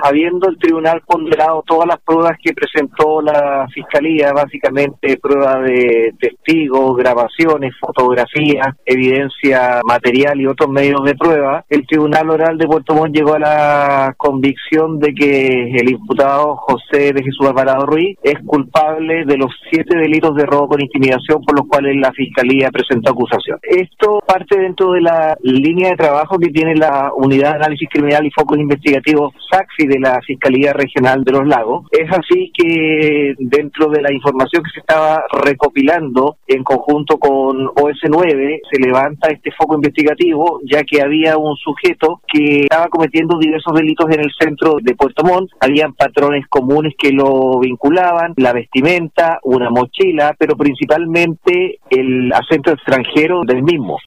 Habiendo el tribunal ponderado todas las pruebas que presentó la fiscalía, básicamente pruebas de testigos, grabaciones, fotografías, evidencia material y otros medios de prueba, el tribunal oral de Puerto Montt llegó a la convicción de que el imputado José de Jesús Alvarado Ruiz es culpable de los siete delitos de robo con intimidación por los cuales la fiscalía presentó acusación. Esto parte dentro de la línea de trabajo que tiene la Unidad de Análisis Criminal y Focos Investigativos SACFI de la Fiscalía Regional de los Lagos. Es así que dentro de la información que se estaba recopilando en conjunto con OS9 se levanta este foco investigativo ya que había un sujeto que estaba cometiendo diversos delitos en el centro de Puerto Montt. Habían patrones comunes que lo vinculaban, la vestimenta, una mochila, pero principalmente el acento extranjero del mismo.